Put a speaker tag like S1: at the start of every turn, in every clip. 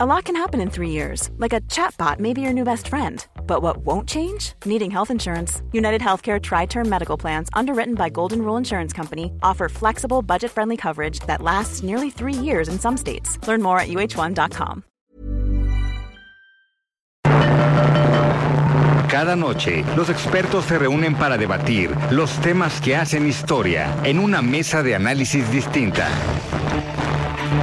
S1: A lot can happen in three years, like a chatbot may be your new best friend. But what won't change? Needing health insurance. United Healthcare Tri Term Medical Plans, underwritten by Golden Rule Insurance Company, offer flexible, budget friendly coverage that lasts nearly three years in some states. Learn more at uh1.com.
S2: Cada noche, los expertos se reúnen para debatir los temas que hacen historia en una mesa de análisis distinta.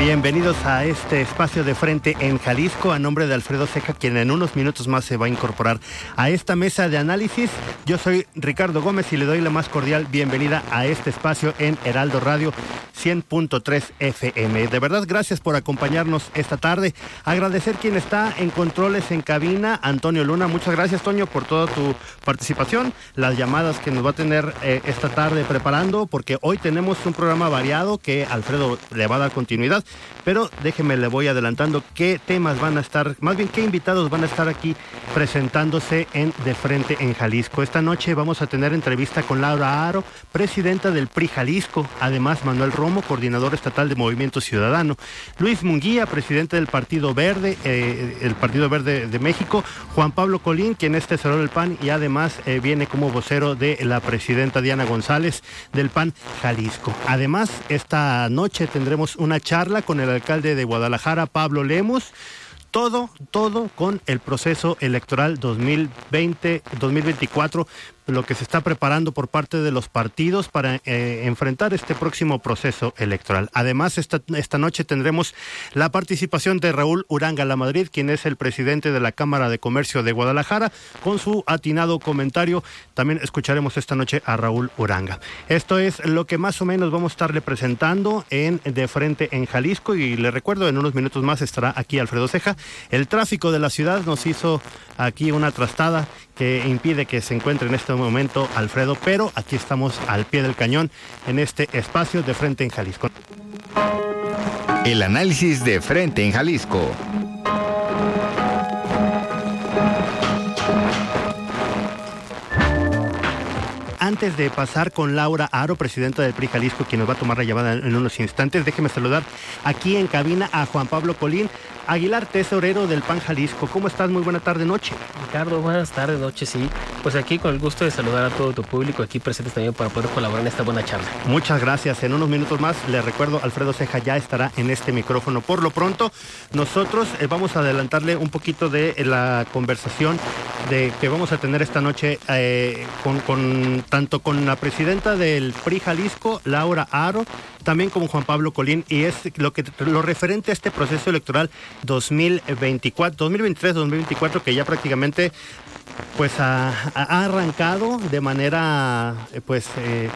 S3: Bienvenidos a este espacio de frente en Jalisco a nombre de Alfredo Ceja, quien en unos minutos más se va a incorporar a esta mesa de análisis. Yo soy Ricardo Gómez y le doy la más cordial bienvenida a este espacio en Heraldo Radio 100.3 FM. De verdad, gracias por acompañarnos esta tarde. Agradecer quien está en controles en cabina, Antonio Luna. Muchas gracias, Toño, por toda tu participación, las llamadas que nos va a tener eh, esta tarde preparando, porque hoy tenemos un programa variado que Alfredo le va a dar continuidad. Pero déjeme, le voy adelantando qué temas van a estar, más bien qué invitados van a estar aquí presentándose en De Frente en Jalisco. Esta noche vamos a tener entrevista con Laura Aro, presidenta del PRI Jalisco. Además, Manuel Romo, coordinador estatal de Movimiento Ciudadano. Luis Munguía, presidente del Partido Verde, eh, el Partido Verde de México. Juan Pablo Colín, quien es tesorero del PAN y además eh, viene como vocero de la presidenta Diana González del PAN Jalisco. Además, esta noche tendremos una charla con el alcalde de Guadalajara, Pablo Lemos. Todo, todo con el proceso electoral 2020-2024 lo que se está preparando por parte de los partidos para eh, enfrentar este próximo proceso electoral. Además, esta, esta noche tendremos la participación de Raúl Uranga La Madrid, quien es el presidente de la Cámara de Comercio de Guadalajara, con su atinado comentario. También escucharemos esta noche a Raúl Uranga. Esto es lo que más o menos vamos a estarle presentando en De Frente en Jalisco y le recuerdo, en unos minutos más estará aquí Alfredo Ceja. El tráfico de la ciudad nos hizo aquí una trastada que impide que se encuentre en este momento Alfredo, pero aquí estamos al pie del cañón en este espacio de frente en Jalisco.
S2: El análisis de frente en Jalisco.
S3: antes de pasar con Laura Aro, presidenta del PRI Jalisco, quien nos va a tomar la llamada en unos instantes, déjeme saludar aquí en cabina a Juan Pablo Colín, Aguilar, tesorero del PAN Jalisco. ¿Cómo estás? Muy buena tarde, noche.
S4: Ricardo, buenas tardes, noche, sí. Pues aquí con el gusto de saludar a todo tu público aquí presentes también para poder colaborar en esta buena charla.
S3: Muchas gracias. En unos minutos más, le recuerdo, Alfredo Ceja ya estará en este micrófono. Por lo pronto, nosotros eh, vamos a adelantarle un poquito de eh, la conversación de que vamos a tener esta noche eh, con, con, tanto con la presidenta del PRI Jalisco, Laura Aro, también con Juan Pablo Colín, y es lo que lo referente a este proceso electoral 2024, 2023-2024, que ya prácticamente pues ha, arrancado de manera, pues, eh,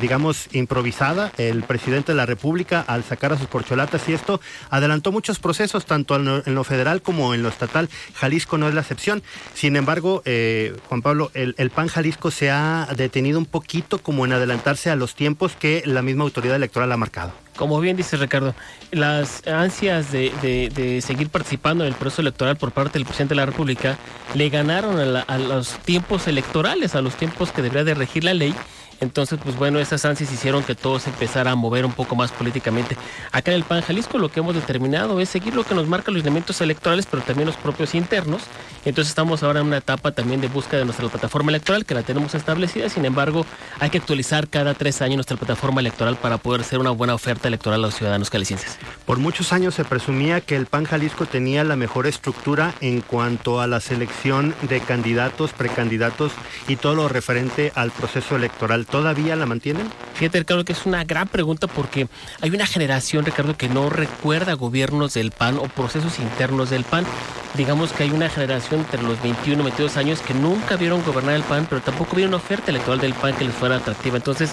S3: digamos, improvisada el presidente de la República al sacar a sus porcholatas y esto adelantó muchos procesos, tanto en lo, en lo federal como en lo estatal. Jalisco no es la excepción. Sin embargo, eh, Juan Pablo, el, el, PAN Jalisco se ha detenido un poquito como en adelantarse a los tiempos que la misma autoridad electoral marcado.
S4: Como bien dice Ricardo, las ansias de, de, de, seguir participando en el proceso electoral por parte del presidente de la República le ganaron a, la, a los tiempos electorales, a los tiempos que debería de regir la ley entonces, pues bueno, esas ansias hicieron que todo se empezara a mover un poco más políticamente. Acá en el PAN Jalisco lo que hemos determinado es seguir lo que nos marcan los elementos electorales, pero también los propios internos. Entonces estamos ahora en una etapa también de búsqueda de nuestra plataforma electoral, que la tenemos establecida. Sin embargo, hay que actualizar cada tres años nuestra plataforma electoral para poder ser una buena oferta electoral a los ciudadanos calicienses.
S3: Por muchos años se presumía que el PAN Jalisco tenía la mejor estructura en cuanto a la selección de candidatos, precandidatos y todo lo referente al proceso electoral ¿Todavía la mantienen?
S4: Fíjate, Ricardo, que es una gran pregunta porque hay una generación, Ricardo, que no recuerda gobiernos del PAN o procesos internos del PAN. Digamos que hay una generación entre los 21 y 22 años que nunca vieron gobernar el PAN, pero tampoco vieron una oferta electoral del PAN que les fuera atractiva. Entonces,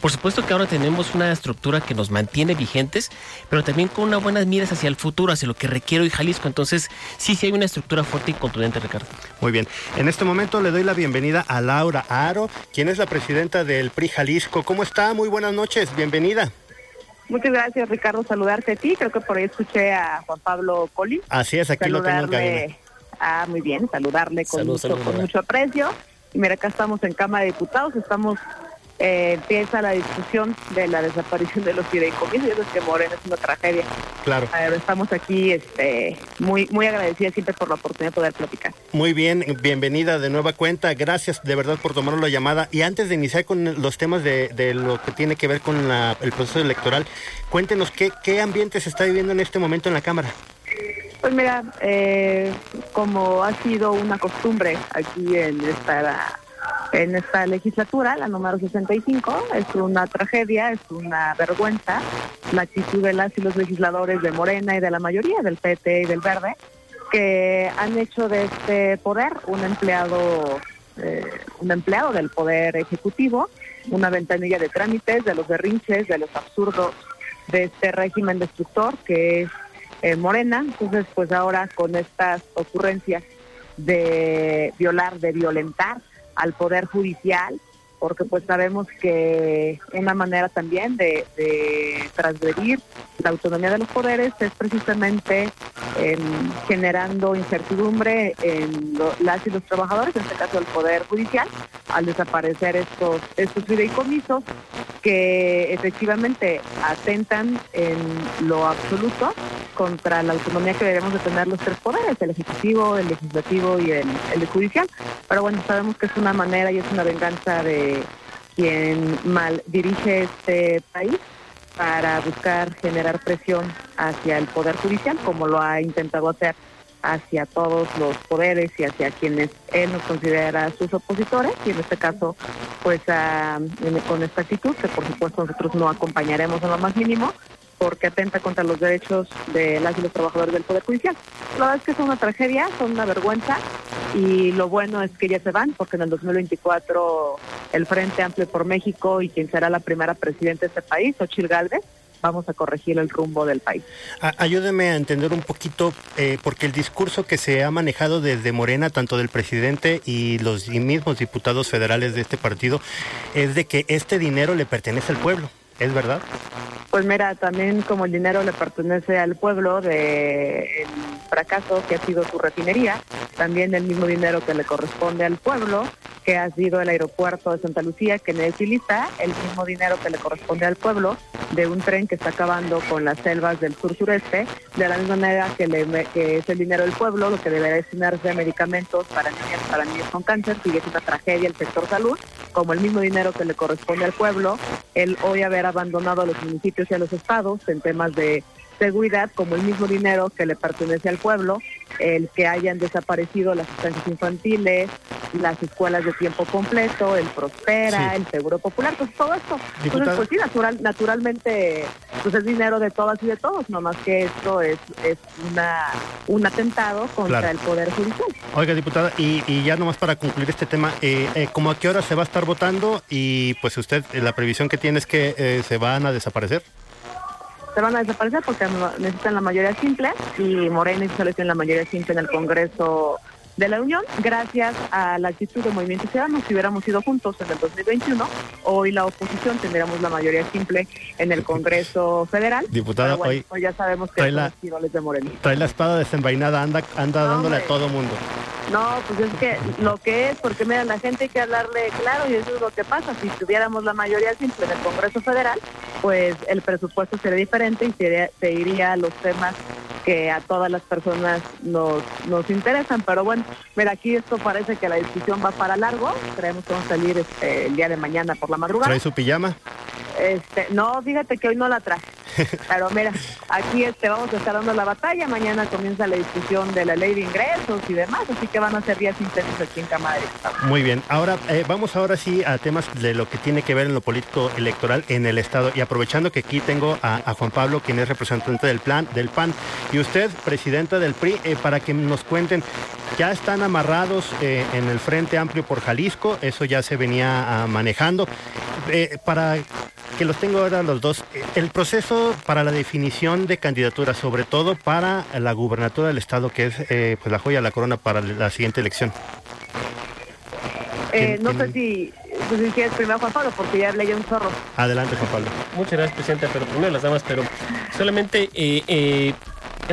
S4: Por supuesto que ahora tenemos una estructura que nos mantiene vigentes, pero también con unas buenas miras hacia el futuro, hacia lo que requiere hoy Jalisco. Entonces, sí, sí hay una estructura fuerte y contundente, Ricardo.
S3: Muy bien. En este momento le doy la bienvenida a Laura Aro, quien es la presidenta del PRI Jalisco. ¿Cómo está? Muy buenas noches. Bienvenida.
S5: Muchas gracias, Ricardo. Saludarte a ti. Creo que por ahí escuché a Juan Pablo Coli.
S3: Así es, aquí lo tengo en
S5: Ah, muy bien. Saludarle con, mucho, con mucho aprecio. Y mira, acá estamos en Cámara de Diputados. Estamos eh, empieza la discusión de la desaparición de los fideicomisos. Es que Morena es una tragedia.
S3: Claro.
S5: estamos aquí este, muy, muy agradecidas siempre por la oportunidad de poder platicar.
S3: Muy bien, bienvenida de nueva cuenta. Gracias de verdad por tomar la llamada. Y antes de iniciar con los temas de, de lo que tiene que ver con el proceso electoral, cuéntenos qué, qué ambiente se está viviendo en este momento en la Cámara.
S5: Pues mira, eh, como ha sido una costumbre aquí en esta en esta legislatura, la número 65. Es una tragedia, es una vergüenza la actitud de las y los legisladores de Morena y de la mayoría del PT y del Verde, que han hecho de este poder un empleado, eh, un empleado del poder ejecutivo, una ventanilla de trámites, de los berrinches, de los absurdos de este régimen destructor que es eh, Morena. Entonces, pues ahora con estas ocurrencias de violar, de violentar al Poder Judicial, porque pues sabemos que una manera también de, de la autonomía de los poderes es precisamente em, generando incertidumbre en las y los trabajadores, en este caso el Poder Judicial, al desaparecer estos, estos fideicomisos que efectivamente atentan en lo absoluto contra la autonomía que debemos de tener los tres poderes, el ejecutivo, el legislativo y el, judicial. Pero bueno, sabemos que es una manera y es una venganza de quien mal dirige este país para buscar generar presión hacia el Poder Judicial, como lo ha intentado hacer hacia todos los poderes y hacia quienes él nos considera sus opositores, y en este caso, pues con esta actitud, que por supuesto nosotros no acompañaremos en lo más mínimo, porque atenta contra los derechos de las y los trabajadores del Poder Judicial. La verdad es que es una tragedia, son una vergüenza y lo bueno es que ya se van porque en el 2024 el Frente Amplio por México y quien será la primera presidenta de este país, Ochil Galvez, vamos a corregir el rumbo del país.
S3: Ayúdeme a entender un poquito, eh, porque el discurso que se ha manejado desde Morena, tanto del presidente y los mismos diputados federales de este partido, es de que este dinero le pertenece al pueblo. ¿Es verdad?
S5: Pues mira, también como el dinero le pertenece al pueblo de el fracaso que ha sido su refinería, también el mismo dinero que le corresponde al pueblo, que ha sido el aeropuerto de Santa Lucía, que necesita el mismo dinero que le corresponde al pueblo de un tren que está acabando con las selvas del sur sureste, de la misma manera que, le, es el dinero del pueblo, lo que debería destinarse a medicamentos para niñas, para niños con cáncer, sigue es una tragedia el sector salud, como el mismo dinero que le corresponde al pueblo, el hoy haber abandonado a los municipios y a los estados en temas de seguridad, como el mismo dinero que le pertenece al pueblo, el que hayan desaparecido las estancias infantiles, las escuelas de tiempo completo, el Prospera, el Seguro Popular, pues todo esto. Entonces, pues sí, natural, naturalmente, pues es dinero de todas y de todos, nomás que esto es, es una un atentado contra el Poder Judicial.
S3: Oiga, diputada, y, y ya nomás para concluir este tema, eh, eh, ¿cómo a qué hora se va a estar votando? Y pues usted, eh, la previsión que tiene es que eh, se van a desaparecer
S5: se van a desaparecer porque necesitan la mayoría simple y Morena tienen la mayoría simple en el Congreso de la Unión, gracias a la actitud de Movimiento Ciudadano, si hubiéramos ido juntos en el 2021, hoy la oposición tendríamos la mayoría simple en el Congreso Federal.
S3: Diputada, hoy,
S5: ya sabemos que
S3: trae
S5: son los de.
S3: Trae la espada desenvainada, anda, anda dándole a todo mundo.
S5: No, pues es que lo que es, porque mira, la gente hay que hablarle claro y eso es lo que pasa. Si tuviéramos la mayoría simple en el Congreso Federal, pues el presupuesto sería diferente y se, se iría a los temas que a todas las personas nos, nos interesan. Pero bueno, mira, aquí esto parece que la discusión va para largo. Creemos que vamos a salir este, el día de mañana por la madrugada.
S3: ¿Trae su pijama?
S5: Este, no, fíjate que hoy no la traje. Pero mira, aquí este, vamos a estar dando la batalla, mañana comienza la discusión de la ley de ingresos y demás, así que van a ser días intensos aquí en Cámara
S3: Muy bien, ahora eh, vamos ahora sí a temas de lo que tiene que ver en lo político electoral en el Estado y aprovechando que aquí tengo a, Juan Pablo, quien es representante del plan del PAN, y usted, presidenta del PRI, eh, para que nos cuenten, ya están amarrados eh, en el Frente Amplio por Jalisco, eso ya se venía ah, manejando. para que los tengo ahora los dos. El proceso para la definición de candidaturas, sobre todo para la gubernatura del Estado, que es eh, pues la joya de la corona para la siguiente elección.
S5: Eh, no sé si, pues, si quieres primero Juan Pablo, porque ya hablé yo un zorro.
S3: Adelante, Juan Pablo.
S4: Muchas gracias, Presidenta, pero primero las damas, pero solamente eh, eh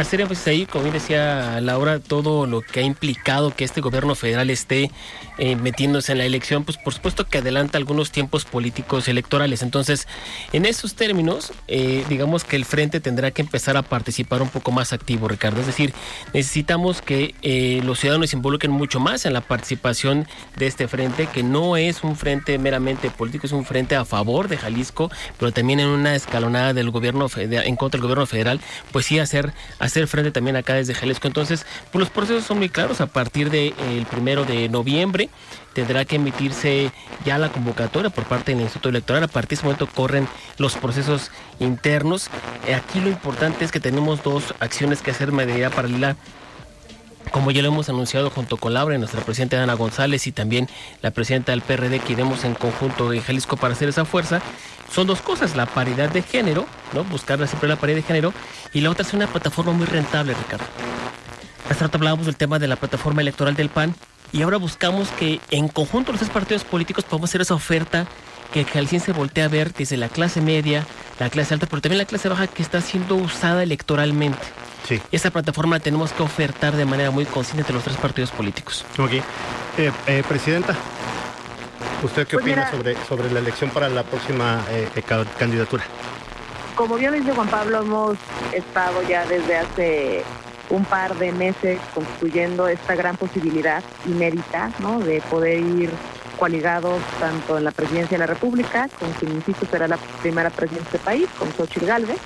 S4: hacer énfasis ahí, como bien decía Laura, todo lo que ha implicado que este gobierno federal esté eh, metiéndose en la elección, pues por supuesto que adelanta algunos tiempos políticos electorales. Entonces, en esos términos, eh, digamos que el frente tendrá que empezar a participar un poco más activo, Ricardo. Es decir, necesitamos que eh, los ciudadanos se involucren mucho más en la participación de este frente, que no es un frente meramente político, es un frente a favor de Jalisco, pero también en una escalonada del gobierno en contra del gobierno federal, pues sí hacer hacer frente también acá desde Jalisco. Entonces, pues los procesos son muy claros. A partir del de, primero de noviembre tendrá que emitirse ya la convocatoria por parte del Instituto Electoral. A partir de ese momento corren los procesos internos. Aquí lo importante es que tenemos dos acciones que hacer de paralela como ya lo hemos anunciado junto con Laura, nuestra presidenta Ana González y también la presidenta del PRD que iremos en conjunto en Jalisco para hacer esa fuerza, son dos cosas, la paridad de género, ¿no? Buscar siempre la paridad de género, y la otra es una plataforma muy rentable, Ricardo. Hace rato hablábamos del tema de la plataforma electoral del PAN, y ahora buscamos que en conjunto los tres partidos políticos podamos hacer esa oferta que el se voltea a ver desde la clase media, la clase alta, pero también la clase baja que está siendo usada electoralmente. Sí. Esa plataforma la tenemos que ofertar de manera muy consciente entre los tres partidos políticos.
S3: Ok. Eh, eh, Presidenta, ¿Usted qué pues opina sobre, sobre la elección para la próxima eh, eh, candidatura?
S5: Como bien dice Juan Pablo, hemos estado ya desde hace un par de meses construyendo esta gran posibilidad inédita ¿no? de poder ir coaligados tanto en la presidencia de la República, con quien insisto será la primera presidencia del país, con Xochitl Galvez,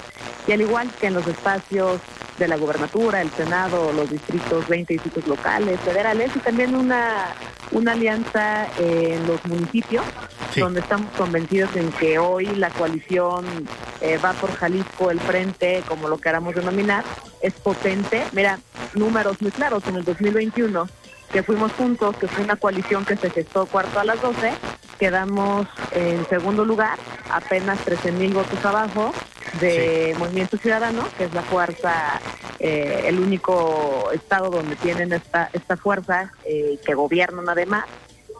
S5: y al igual que en los espacios de la gubernatura, el Senado, los distritos 20 distritos locales, federales, y también una, una alianza en los municipios, donde estamos convencidos en que hoy la coalición eh, va por Jalisco, el frente, como lo queramos denominar, es potente. Mira, números muy claros, en el 2021 que fuimos juntos, que fue una coalición que se gestó cuarto a las 12, quedamos en segundo lugar, apenas 13 mil votos abajo de Movimiento Ciudadano, que es la fuerza, eh, el único estado donde tienen esta, esta fuerza, eh, que gobiernan además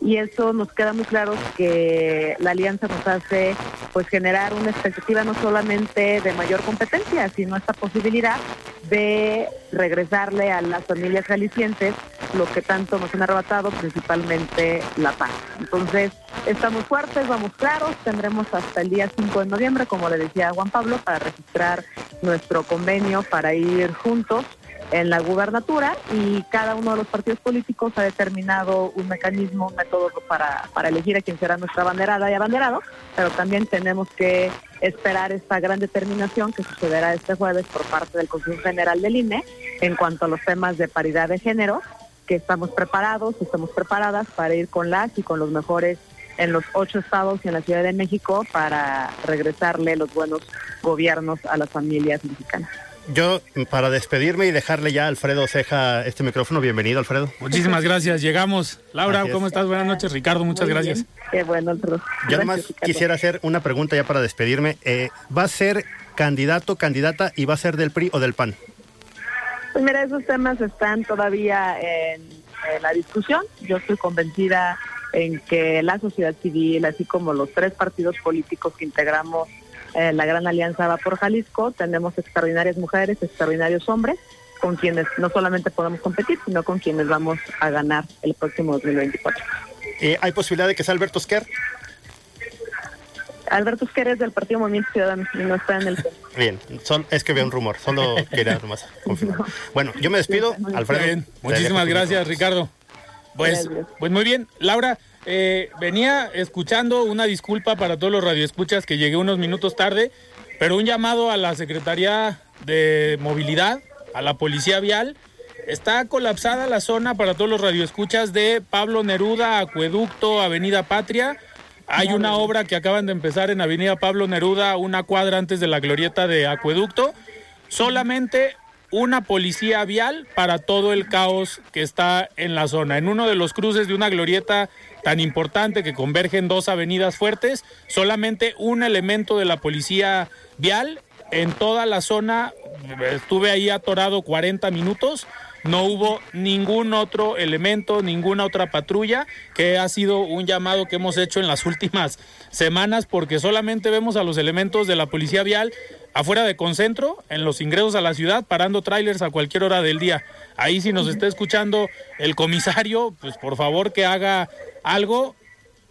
S5: y eso nos queda muy claro que la alianza nos hace pues generar una expectativa no solamente de mayor competencia, sino esta posibilidad de regresarle a las familias jaliscientes lo que tanto nos han arrebatado, principalmente la paz. Entonces, estamos fuertes, vamos claros, tendremos hasta el día 5 de noviembre, como le decía Juan Pablo, para registrar nuestro convenio para ir juntos en la gubernatura y cada uno de los partidos políticos ha determinado un mecanismo, un método para, para elegir a quién será nuestra banderada y abanderado, pero también tenemos que esperar esta gran determinación que sucederá este jueves por parte del Consejo General del INE en cuanto a los temas de paridad de género, que estamos preparados, estamos preparadas para ir con las y con los mejores en los ocho estados y en la Ciudad de México para regresarle los buenos gobiernos a las familias mexicanas.
S3: Yo, para despedirme y dejarle ya a Alfredo Ceja este micrófono, bienvenido, Alfredo.
S6: Muchísimas gracias, llegamos. Laura, ¿cómo estás? Buenas noches, Ricardo, muchas gracias.
S5: Qué bueno, Alfredo.
S3: Yo además quisiera hacer una pregunta ya para despedirme. Eh, ¿Va a ser candidato, candidata y va a ser del PRI o del PAN?
S5: Pues mira, esos temas están todavía en, en la discusión. Yo estoy convencida en que la sociedad civil, así como los tres partidos políticos que integramos eh, la Gran Alianza va por Jalisco, tenemos extraordinarias mujeres, extraordinarios hombres, con quienes no solamente podemos competir, sino con quienes vamos a ganar el próximo 2024.
S3: Eh, ¿Hay posibilidad de que sea Alberto Esquer?
S5: Alberto Esquer es del Partido Movimiento Ciudadano y no está en el...
S3: Bien, son, es que veo un rumor, solo quería nomás confirmar. Bueno, yo me despido, Alfredo.
S6: Muchísimas gracias, Ricardo. Pues, pues muy bien, Laura, eh, venía escuchando una disculpa para todos los radioescuchas que llegué unos minutos tarde. pero un llamado a la Secretaría de Movilidad, a la Policía Vial. Está colapsada la zona para todos los radioescuchas de Pablo Neruda, Acueducto, Avenida Patria. Hay una obra que acaban de empezar en Avenida Pablo Neruda, una cuadra antes de la glorieta de Acueducto. Solamente una policía vial para todo el caos que está en la zona. En uno de los cruces de una glorieta tan importante que convergen dos avenidas fuertes, solamente un elemento de la policía vial en toda la zona. Estuve ahí atorado 40 minutos no hubo ningún otro elemento, ninguna otra patrulla, que ha sido un llamado que hemos hecho en las últimas semanas, porque solamente vemos a los elementos de la policía vial afuera de Concentro, en los ingresos a la ciudad, parando trailers a cualquier hora del día. Ahí si nos está escuchando el comisario, pues por favor que haga algo.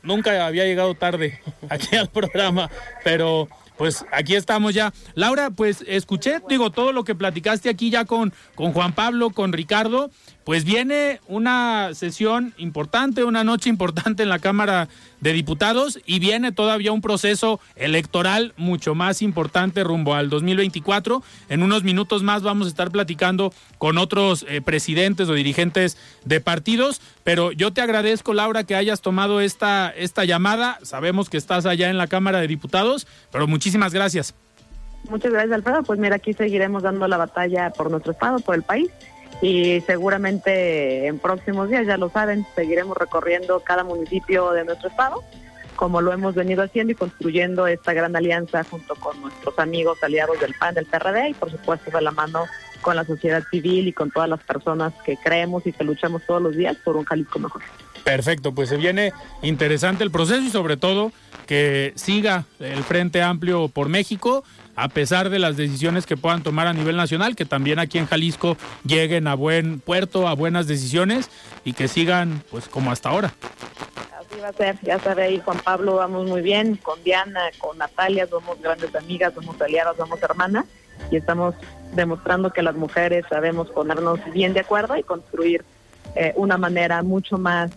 S6: Nunca había llegado tarde aquí al programa, pero pues aquí estamos ya. Laura, pues escuché, digo, todo lo que platicaste aquí ya con, con Juan Pablo, con Ricardo, pues viene una sesión importante, una noche importante en la Cámara de Diputados y viene todavía un proceso electoral mucho más importante rumbo al 2024. En unos minutos más vamos a estar platicando con otros eh, presidentes o dirigentes de partidos, pero yo te agradezco, Laura, que hayas tomado esta, esta llamada. Sabemos que estás allá en la Cámara de Diputados, pero muchísimas gracias.
S5: Muchas gracias, Alfredo. Pues mira, aquí seguiremos dando la batalla por nuestro Estado, por el país y seguramente en próximos días, ya lo saben, seguiremos recorriendo cada municipio de nuestro estado, como lo hemos venido haciendo y construyendo esta gran alianza junto con nuestros amigos aliados del PAN, del PRD y por supuesto de la mano con la sociedad civil y con todas las personas que creemos y que luchamos todos los días por un Jalisco mejor.
S6: Perfecto, pues se viene interesante el proceso y sobre todo que siga el Frente Amplio por México a pesar de las decisiones que puedan tomar a nivel nacional, que también aquí en Jalisco lleguen a buen puerto, a buenas decisiones y que sigan pues como hasta ahora.
S5: Así va a ser, ya sabe ahí Juan Pablo, vamos muy bien, con Diana, con Natalia, somos grandes amigas, somos aliadas, somos hermanas y estamos demostrando que las mujeres sabemos ponernos bien de acuerdo y construir eh, una manera mucho más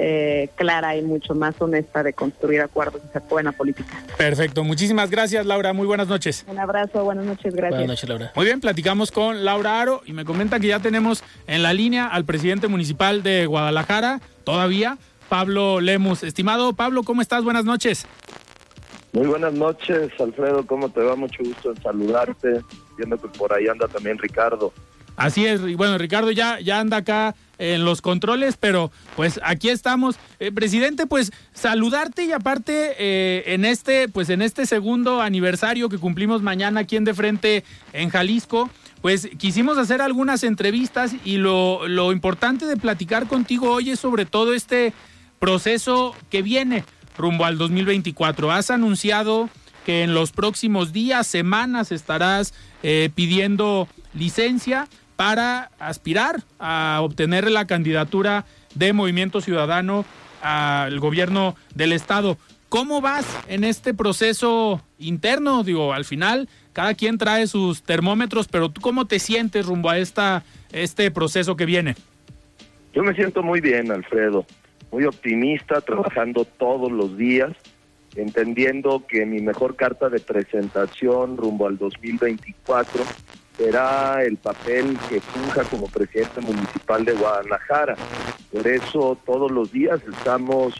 S5: eh, clara y mucho más honesta de construir acuerdos y ser buena política.
S6: Perfecto, muchísimas gracias Laura, muy buenas noches.
S5: Un abrazo, buenas noches, gracias.
S4: Buenas noches, Laura.
S6: Muy bien, platicamos con Laura Aro y me comenta que ya tenemos en la línea al presidente municipal de Guadalajara, todavía, Pablo Lemus. Estimado Pablo, ¿cómo estás? Buenas noches.
S7: Muy buenas noches, Alfredo, ¿cómo te va? Mucho gusto en saludarte, viendo que por ahí anda también Ricardo.
S6: Así es, y bueno, Ricardo ya, ya anda acá en los controles, pero pues aquí estamos. Eh, presidente, pues saludarte y aparte eh, en este, pues en este segundo aniversario que cumplimos mañana aquí en De Frente en Jalisco, pues quisimos hacer algunas entrevistas y lo, lo importante de platicar contigo hoy es sobre todo este proceso que viene rumbo al 2024. Has anunciado que en los próximos días, semanas estarás eh, pidiendo licencia para aspirar a obtener la candidatura de Movimiento Ciudadano al gobierno del estado. ¿Cómo vas en este proceso interno? Digo, al final cada quien trae sus termómetros, pero tú cómo te sientes rumbo a esta este proceso que viene?
S7: Yo me siento muy bien, Alfredo, muy optimista, trabajando todos los días, entendiendo que mi mejor carta de presentación rumbo al 2024 será el papel que funja como presidente municipal de Guadalajara. Por eso todos los días estamos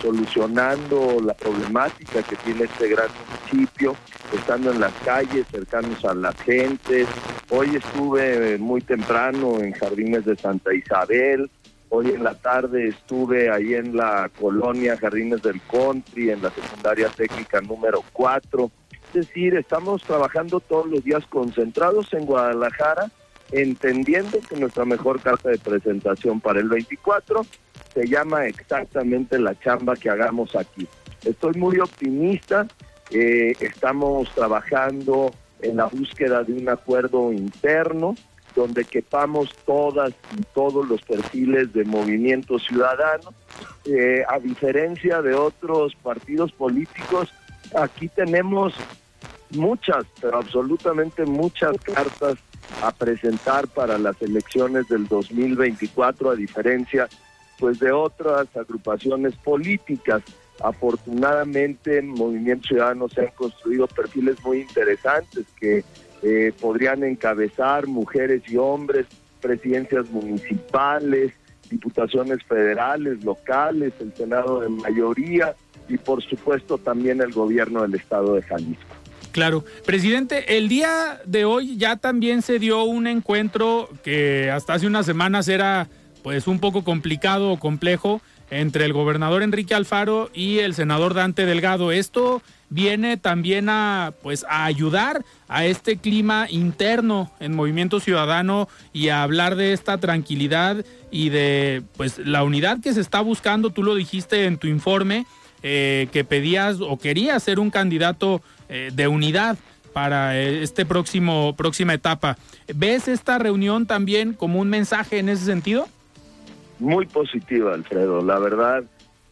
S7: solucionando la problemática que tiene este gran municipio, estando en las calles, cercanos a la gente. Hoy estuve muy temprano en Jardines de Santa Isabel, Hoy en la tarde estuve ahí en la colonia Jardines del Country, en la secundaria técnica número 4 es decir, estamos trabajando todos los días concentrados en Guadalajara, entendiendo que nuestra mejor carta de presentación para el 24 se llama exactamente la chamba que hagamos aquí. Estoy muy optimista, eh, estamos trabajando en la búsqueda de un acuerdo interno donde quepamos todas y todos los perfiles de movimiento ciudadano. Eh, a diferencia de otros partidos políticos, aquí tenemos muchas, pero absolutamente muchas cartas a presentar para las elecciones del 2024, a diferencia pues de otras agrupaciones políticas. Afortunadamente en Movimiento Ciudadano se han construido perfiles muy interesantes que eh, podrían encabezar mujeres y hombres, presidencias municipales, diputaciones federales, locales, el Senado de mayoría y por supuesto también el gobierno del estado de Jalisco.
S6: Claro. Presidente, el día de hoy ya también se dio un encuentro que hasta hace unas semanas era pues un poco complicado o complejo entre el gobernador Enrique Alfaro y el senador Dante Delgado. Esto viene también a pues a ayudar a este clima interno en Movimiento Ciudadano y a hablar de esta tranquilidad y de pues la unidad que se está buscando, tú lo dijiste en tu informe, eh, que pedías o querías ser un candidato eh, de unidad para eh, este próximo próxima etapa. ¿Ves esta reunión también como un mensaje en ese sentido?
S7: Muy positiva, Alfredo. La verdad,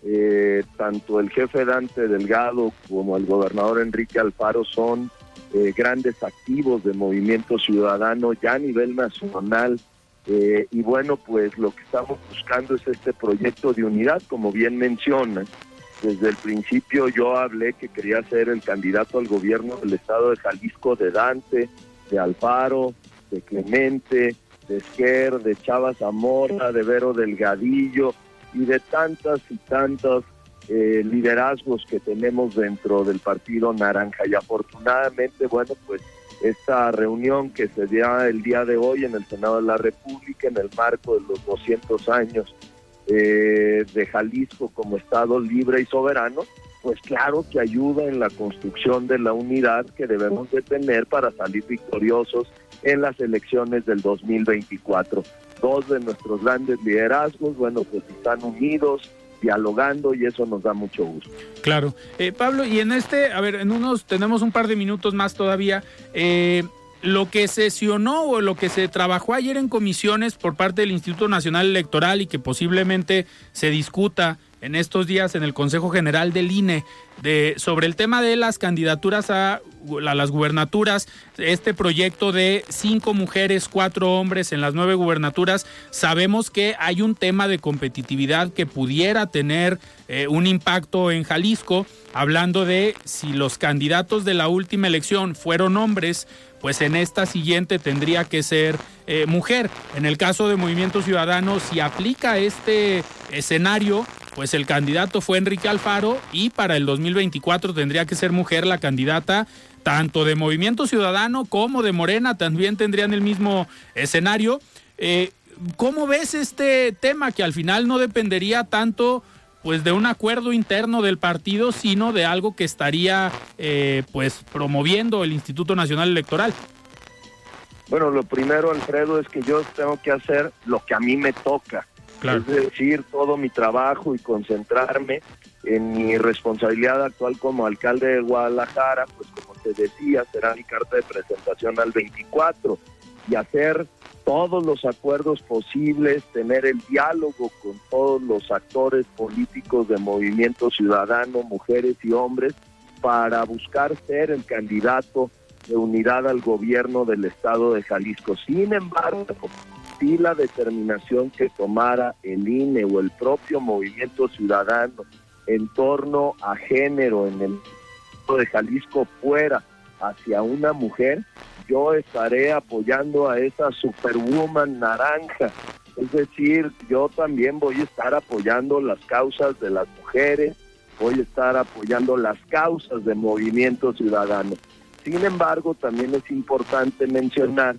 S7: eh, tanto el jefe Dante Delgado como el gobernador Enrique Alfaro son grandes activos de movimiento ciudadano ya a nivel nacional. y bueno, pues lo que estamos buscando es este proyecto de unidad, como bien menciona, desde el principio yo hablé que quería ser el candidato al gobierno del estado de Jalisco de Dante, de Alfaro, de Clemente, de Esquer, de Chava Zamora, de Vero Delgadillo y de tantas y tantos eh, liderazgos que tenemos dentro del Partido Naranja. Y afortunadamente, bueno, pues esta reunión que se dio el día de hoy en el Senado de la República en el marco de los 200 años eh, de Jalisco como Estado libre y soberano, pues claro que ayuda en la construcción de la unidad que debemos de tener para salir victoriosos en las elecciones del 2024. Dos de nuestros grandes liderazgos, bueno, pues están unidos, dialogando y eso nos da mucho gusto.
S6: Claro. Eh, Pablo, y en este, a ver, en unos, tenemos un par de minutos más todavía. Eh, lo que sesionó o lo que se trabajó ayer en comisiones por parte del Instituto Nacional Electoral y que posiblemente se discuta en estos días en el Consejo General del INE de, sobre el tema de las candidaturas a, las gubernaturas, este proyecto de cinco mujeres, cuatro hombres en las nueve gubernaturas, sabemos que hay un tema de competitividad que pudiera tener eh, un impacto en Jalisco, hablando de si los candidatos de la última elección fueron hombres, pues en esta siguiente tendría que ser eh, mujer. En el caso de Movimiento Ciudadano, si aplica este escenario, pues el candidato fue Enrique Alfaro y para el 2024 tendría que ser mujer la candidata tanto de Movimiento Ciudadano como de Morena, también tendrían el mismo escenario. Eh, ¿Cómo ves este tema que al final no dependería tanto pues de un acuerdo interno del partido, sino de algo que estaría eh, pues promoviendo el Instituto Nacional Electoral.
S7: Bueno, lo primero, Alfredo, es que yo tengo que hacer lo que a mí me toca. Es decir, todo mi trabajo y concentrarme en mi responsabilidad actual como alcalde de Guadalajara, pues como te decía, será mi carta de presentación al 24 y hacer todos los acuerdos posibles, tener el diálogo con todos los actores políticos de movimiento ciudadano, mujeres y hombres, para buscar ser el candidato de unidad al gobierno del estado de Jalisco. Sin embargo, si la determinación que tomara el INE o el propio movimiento ciudadano en torno a género en el estado de Jalisco fuera hacia una mujer, yo estaré apoyando a esa superwoman naranja. Es decir, yo también voy a estar apoyando las causas de las mujeres, voy a estar apoyando las causas de movimiento ciudadano. Sin embargo, también es importante mencionar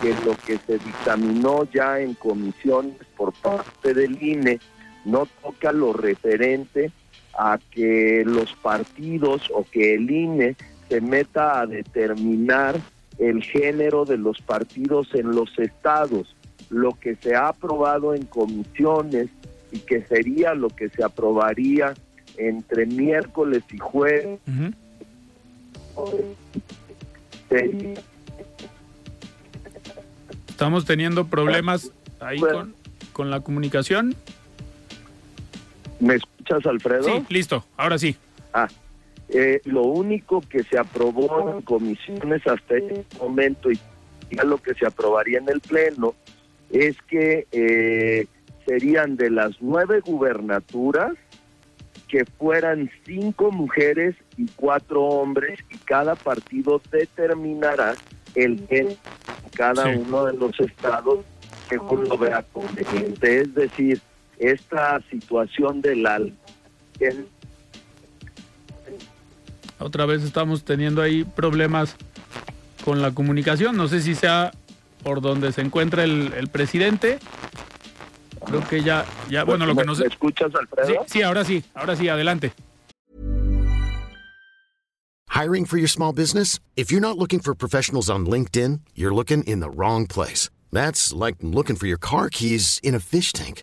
S7: que lo que se dictaminó ya en comisiones por parte del INE no toca lo referente a que los partidos o que el INE se meta a determinar el género de los partidos en los estados. Lo que se ha aprobado en comisiones y que sería lo que se aprobaría entre miércoles y jueves.
S6: Estamos teniendo problemas ahí con, con la comunicación.
S7: ¿Me escuchas, Alfredo?
S6: Sí, listo, ahora sí.
S7: Ah, eh, lo único que se aprobó en comisiones hasta este momento y ya lo que se aprobaría en el Pleno es que eh, serían de las nueve gubernaturas que fueran cinco mujeres y cuatro hombres y cada partido determinará el que cada
S6: Sí.
S7: uno de los estados según lo vea conveniente. Es decir, esta situación del al el-
S6: Otra vez estamos teniendo ahí problemas con la comunicación. No sé si sea por donde se encuentra el, el presidente. Creo que ya, ya bueno, lo que
S7: ¿Me-
S6: nos...
S7: me escuchas, Alfredo?
S6: Sí, sí, ahora sí, ahora sí, adelante.
S8: Hiring for your small business? If you're not looking for professionals on LinkedIn, you're looking in the wrong place. That's like looking for your car keys in a fish tank.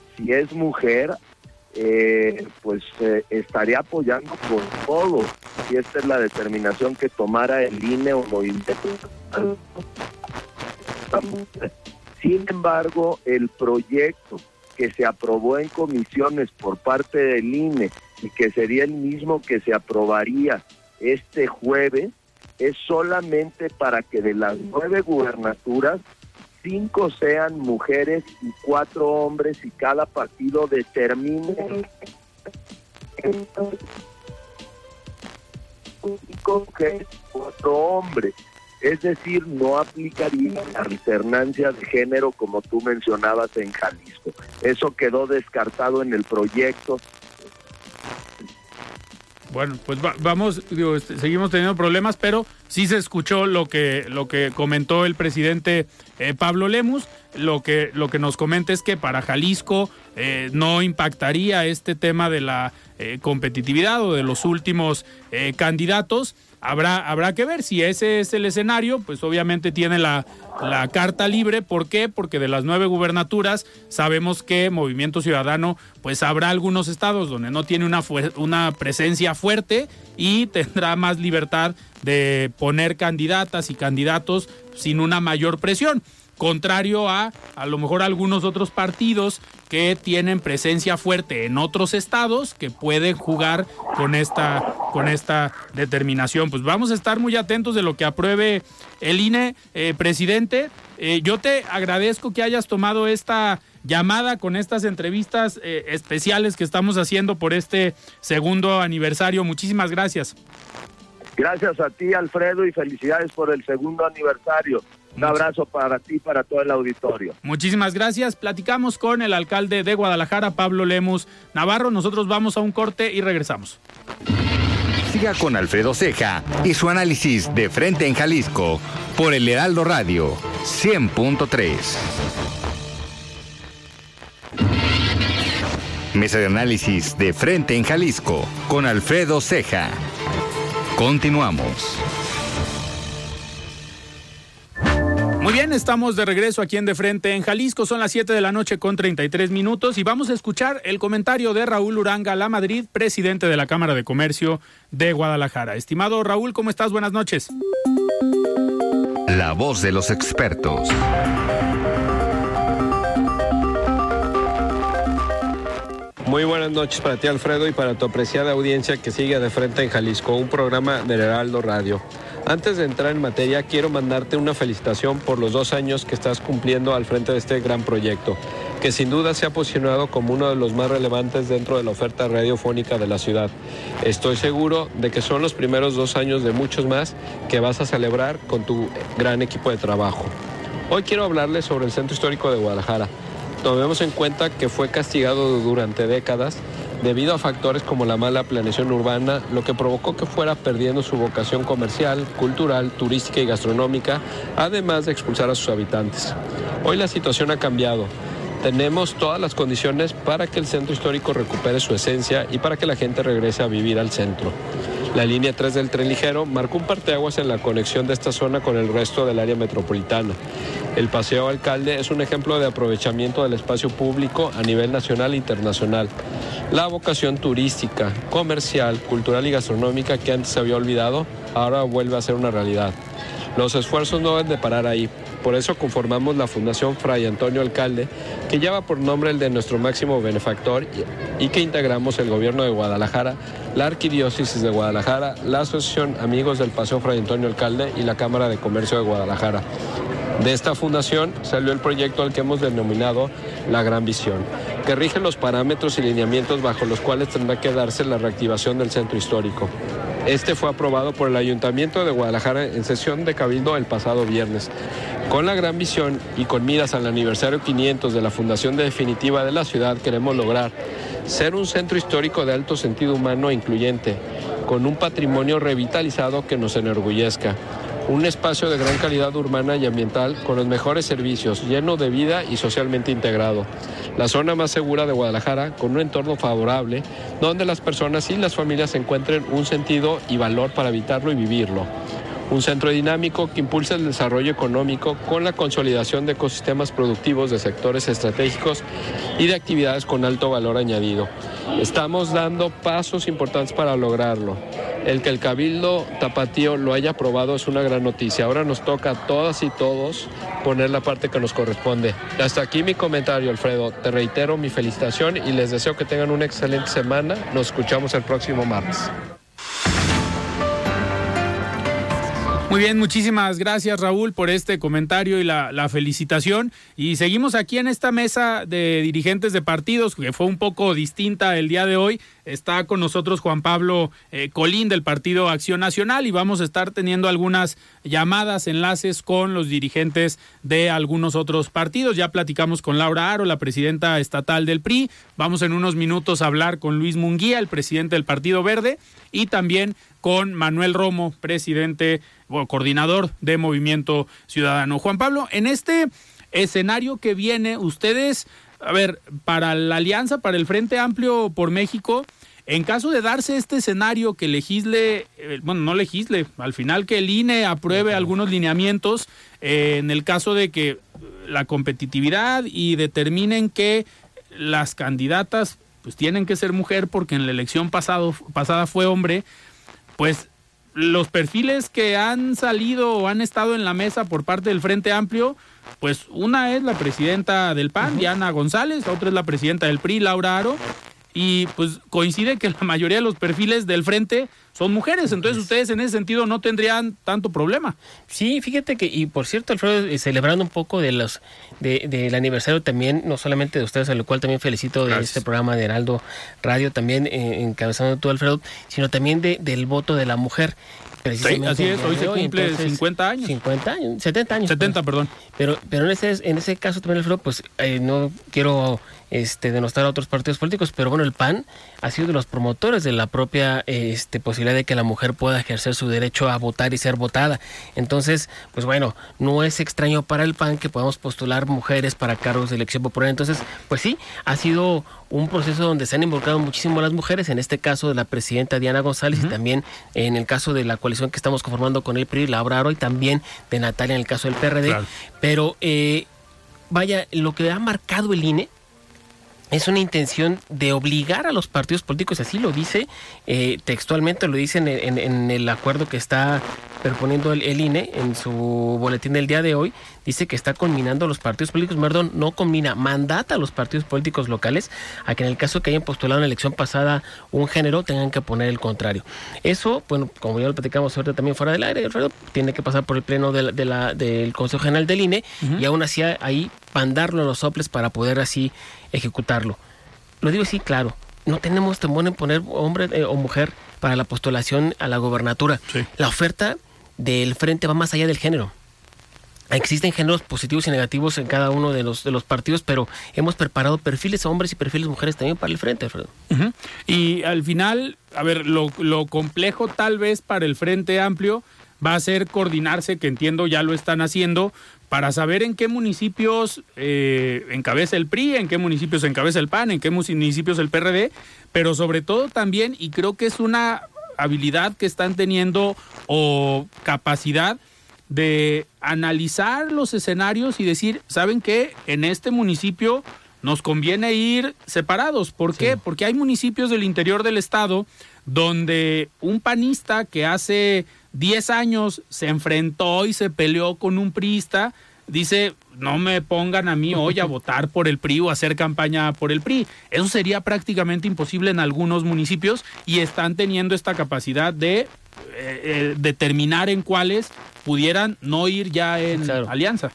S7: si es mujer, eh, pues eh, estaré apoyando por todo, si esta es la determinación que tomara el INE o Movimiento. Sin embargo, el proyecto que se aprobó en comisiones por parte del INE y que sería el mismo que se aprobaría este jueves, es solamente para que de las nueve gubernaturas, cinco sean mujeres y cuatro hombres y cada partido determine cinco mujeres y cuatro hombres. Es decir, no aplicaría la alternancia de género como tú mencionabas en Jalisco. Eso quedó descartado en el proyecto.
S6: Bueno, pues va- vamos, digo, este, seguimos teniendo problemas, pero sí se escuchó lo que, lo que comentó el presidente eh, Pablo Lemus. Lo que, lo que nos comenta es que para Jalisco eh, no impactaría este tema de la eh, competitividad o de los últimos eh, candidatos. Habrá, habrá que ver si ese es el escenario, pues obviamente tiene la, la carta libre. ¿Por qué? Porque de las nueve gubernaturas sabemos que Movimiento Ciudadano, pues habrá algunos estados donde no tiene una, una presencia fuerte y tendrá más libertad de poner candidatas y candidatos sin una mayor presión contrario a a lo mejor algunos otros partidos que tienen presencia fuerte en otros estados que pueden jugar con esta con esta determinación. Pues vamos a estar muy atentos de lo que apruebe el INE, eh, presidente. Eh, yo te agradezco que hayas tomado esta llamada con estas entrevistas eh, especiales que estamos haciendo por este segundo aniversario. Muchísimas gracias.
S7: Gracias a ti, Alfredo, y felicidades por el segundo aniversario. Un abrazo para ti y para todo el auditorio.
S6: Muchísimas gracias. Platicamos con el alcalde de Guadalajara, Pablo Lemus Navarro. Nosotros vamos a un corte y regresamos.
S2: Siga con Alfredo Ceja y su análisis de frente en Jalisco por el Heraldo Radio 100.3. Mesa de análisis de frente en Jalisco con Alfredo Ceja. Continuamos.
S6: Muy bien, estamos de regreso aquí en De Frente en Jalisco. Son las 7 de la noche con 33 minutos y vamos a escuchar el comentario de Raúl Uranga La Madrid, presidente de la Cámara de Comercio de Guadalajara. Estimado Raúl, ¿cómo estás? Buenas noches.
S2: La voz de los expertos.
S9: Muy buenas noches para ti, Alfredo, y para tu apreciada audiencia que sigue de frente en Jalisco, un programa del Heraldo Radio. Antes de entrar en materia, quiero mandarte una felicitación por los dos años que estás cumpliendo al frente de este gran proyecto, que sin duda se ha posicionado como uno de los más relevantes dentro de la oferta radiofónica de la ciudad. Estoy seguro de que son los primeros dos años de muchos más que vas a celebrar con tu gran equipo de trabajo. Hoy quiero hablarles sobre el Centro Histórico de Guadalajara. Tomemos en cuenta que fue castigado durante décadas debido a factores como la mala planeación urbana, lo que provocó que fuera perdiendo su vocación comercial, cultural, turística y gastronómica, además de expulsar a sus habitantes. Hoy la situación ha cambiado. Tenemos todas las condiciones para que el centro histórico recupere su esencia y para que la gente regrese a vivir al centro. La línea 3 del tren ligero marcó un parteaguas en la conexión de esta zona con el resto del área metropolitana. El Paseo Alcalde es un ejemplo de aprovechamiento del espacio público a nivel nacional e internacional. La vocación turística, comercial, cultural y gastronómica que antes se había olvidado, ahora vuelve a ser una realidad. Los esfuerzos no deben de parar ahí. Por eso conformamos la Fundación Fray Antonio Alcalde, que lleva por nombre el de nuestro máximo benefactor y que integramos el gobierno de Guadalajara, la Arquidiócesis de Guadalajara, la Asociación Amigos del Paseo Fray Antonio Alcalde y la Cámara de Comercio de Guadalajara. De esta fundación salió el proyecto al que hemos denominado La Gran Visión, que rige los parámetros y lineamientos bajo los cuales tendrá que darse la reactivación del centro histórico. Este fue aprobado por el Ayuntamiento de Guadalajara en sesión de Cabildo el pasado viernes. Con la gran visión y con miras al aniversario 500 de la fundación definitiva de la ciudad, queremos lograr ser un centro histórico de alto sentido humano e incluyente, con un patrimonio revitalizado que nos enorgullezca un espacio de gran calidad urbana y ambiental con los mejores servicios, lleno de vida y socialmente integrado. La zona más segura de Guadalajara, con un entorno favorable, donde las personas y las familias encuentren un sentido y valor para habitarlo y vivirlo un centro dinámico que impulsa el desarrollo económico con la consolidación de ecosistemas productivos de sectores estratégicos y de actividades con alto valor añadido. Estamos dando pasos importantes para lograrlo. El que el Cabildo Tapatío lo haya aprobado es una gran noticia. Ahora nos toca a todas y todos poner la parte que nos corresponde. Hasta aquí mi comentario, Alfredo. Te reitero mi felicitación y les deseo que tengan una excelente semana. Nos escuchamos el próximo martes.
S6: Muy bien, muchísimas gracias Raúl por este comentario y la, felicitación. Y seguimos aquí en esta mesa de dirigentes de partidos, que fue un poco distinta el día de hoy. Está con nosotros Juan Pablo eh, Colín del Partido Acción Nacional y vamos a estar teniendo algunas llamadas, enlaces con los dirigentes de algunos otros partidos. Ya platicamos con Laura Aro, la presidenta estatal del PRI. Vamos en unos minutos a hablar con Luis Munguía, el presidente del Partido Verde, y también con Manuel Romo, presidente coordinador de Movimiento Ciudadano. Juan Pablo, en este escenario que viene, ustedes, a ver, para la Alianza, para el Frente Amplio por México, en caso de darse este escenario que legisle, eh, bueno, no legisle, al final que el INE apruebe algunos lineamientos, eh, en el caso de que la competitividad y determinen que las candidatas pues tienen que ser mujer porque en la elección pasado, pasada fue hombre, pues los perfiles que han salido o han estado en la mesa por parte del Frente Amplio, pues una es la presidenta del PAN, Diana González, otra es la presidenta del PRI, Laura Aro, y pues coincide que la mayoría de los perfiles del frente son mujeres, entonces ustedes en ese sentido no tendrían tanto problema.
S4: Sí, fíjate que, y por cierto, Alfredo, eh, celebrando un poco de los de, del aniversario también, no solamente de ustedes, a lo cual también felicito de este programa de Heraldo Radio, también eh, encabezando tú, Alfredo, sino también de, del voto de la mujer.
S6: Sí, así es, hoy se cumple 50 años.
S4: 50 años, 70 años.
S6: 70, perdón.
S4: Pero, pero en, ese, en ese caso también, Alfredo, pues eh, no quiero este, denostar a otros partidos políticos, pero bueno, el PAN ha sido de los promotores de la propia este, posibilidad de que la mujer pueda ejercer su derecho a votar y ser votada. Entonces, pues bueno, no es extraño para el PAN que podamos postular mujeres para cargos de elección popular. Entonces, pues sí, ha sido un proceso donde se han involucrado muchísimo las mujeres, en este caso de la presidenta Diana González y también en el caso de la coalición que estamos conformando con el PRI, Laura Aro, y también de Natalia en el caso del PRD. Pero, eh, vaya, lo que ha marcado el INE, es una intención de obligar a los partidos políticos, así lo dice eh, textualmente, lo dice en, el acuerdo que está proponiendo el, INE en su boletín del día de hoy, dice que está combinando a los partidos políticos, perdón, no combina, mandata a los partidos políticos locales a que en el caso que hayan postulado en la elección pasada un género tengan que poner el contrario. Eso, bueno, como ya lo platicamos ahorita también fuera del aire, Alfredo, tiene que pasar por el pleno de del Consejo General del INE y aún así ahí mandarlo a los soples para poder así ejecutarlo. Lo digo así, claro, no tenemos temor en poner hombre eh, o mujer para la postulación a la gobernatura. La oferta del frente va más allá del género. Existen géneros positivos y negativos en cada uno de los, de los partidos, pero hemos preparado perfiles hombres y perfiles mujeres también para el frente, Alfredo.
S6: Y al final, a ver, lo, lo complejo tal vez para el Frente Amplio va a ser coordinarse, que entiendo ya lo están haciendo, para saber en qué municipios eh, encabeza el PRI, en qué municipios encabeza el PAN, en qué municipios el PRD, pero sobre todo también, y creo que es una habilidad que están teniendo o capacidad de analizar los escenarios y decir, ¿saben qué? En este municipio nos conviene ir separados. ¿Por qué? Porque hay municipios del interior del estado donde un panista que hace 10 años se enfrentó y se peleó con un priista, dice, no me pongan a mí hoy a votar por el PRI o a hacer campaña por el PRI. Eso sería prácticamente imposible en algunos municipios y están teniendo esta capacidad de eh, eh, determinar en cuáles pudieran no ir ya en alianza.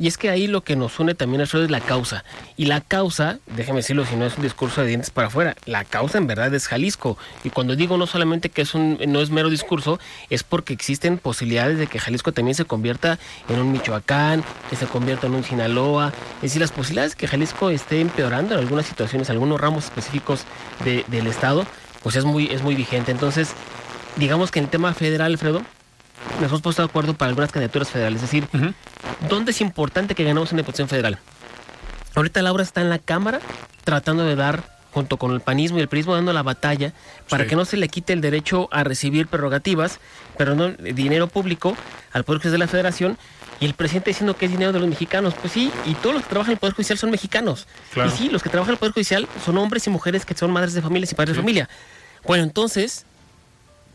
S4: Y es que ahí lo que nos une también es la causa. Y la causa, déjeme decirlo si no es un discurso de dientes para afuera, la causa en verdad es Jalisco. Y cuando digo no solamente que es un, no es mero discurso, es porque existen posibilidades de que Jalisco también se convierta en un Michoacán, que se convierta en un Sinaloa. Es decir, las posibilidades de que Jalisco esté empeorando en algunas situaciones, algunos ramos específicos del Estado, pues es muy, es muy vigente. Entonces, digamos que en el tema federal, Alfredo, nos hemos puesto de acuerdo para algunas candidaturas federales. Es decir, ¿dónde es importante que ganemos una diputación federal? Ahorita Laura está en la Cámara tratando de dar, junto con el panismo y el prismo, dando la batalla para que no se le quite el derecho a recibir prerrogativas, pero no dinero público al Poder Judicial de la Federación. Y el presidente diciendo que es dinero de los mexicanos. Pues sí, y todos los que trabajan en el Poder Judicial son mexicanos. Y sí, los que trabajan en el Poder Judicial son hombres y mujeres que son madres de familias y padres de familia. Bueno, entonces,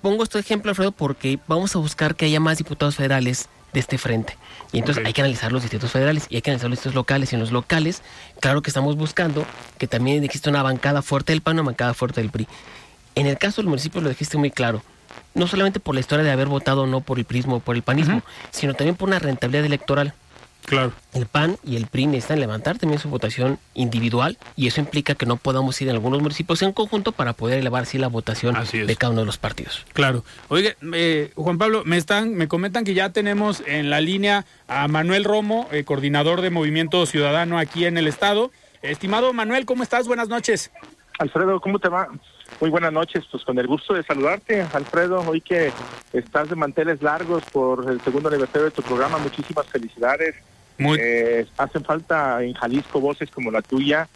S4: pongo este ejemplo, Alfredo, porque vamos a buscar que haya más diputados federales de este frente. Y entonces hay que analizar los distritos federales y hay que analizar los distritos locales. Y en los locales, claro que estamos buscando que también exista una bancada fuerte del PAN, una bancada fuerte del PRI. En el caso del municipio lo dijiste muy claro. No solamente por la historia de haber votado o no por el prismo o por el panismo, sino también por una rentabilidad electoral.
S6: Claro.
S4: El PAN y el PRI necesitan levantar también su votación individual y eso implica que no podamos ir en algunos municipios en conjunto para poder elevar así la votación de cada uno de los partidos.
S6: Claro. Oye, eh, Juan Pablo, me están, me comentan que ya tenemos en la línea a Manuel Romo, eh, coordinador de Movimiento Ciudadano aquí en el estado. Estimado Manuel, ¿cómo estás? Buenas noches.
S10: Alfredo, ¿cómo te va? Muy buenas noches, pues con el gusto de saludarte, Alfredo, hoy que estás de manteles largos por el segundo aniversario de tu programa, muchísimas felicidades. Eh, hacen falta en Jalisco voces como la tuya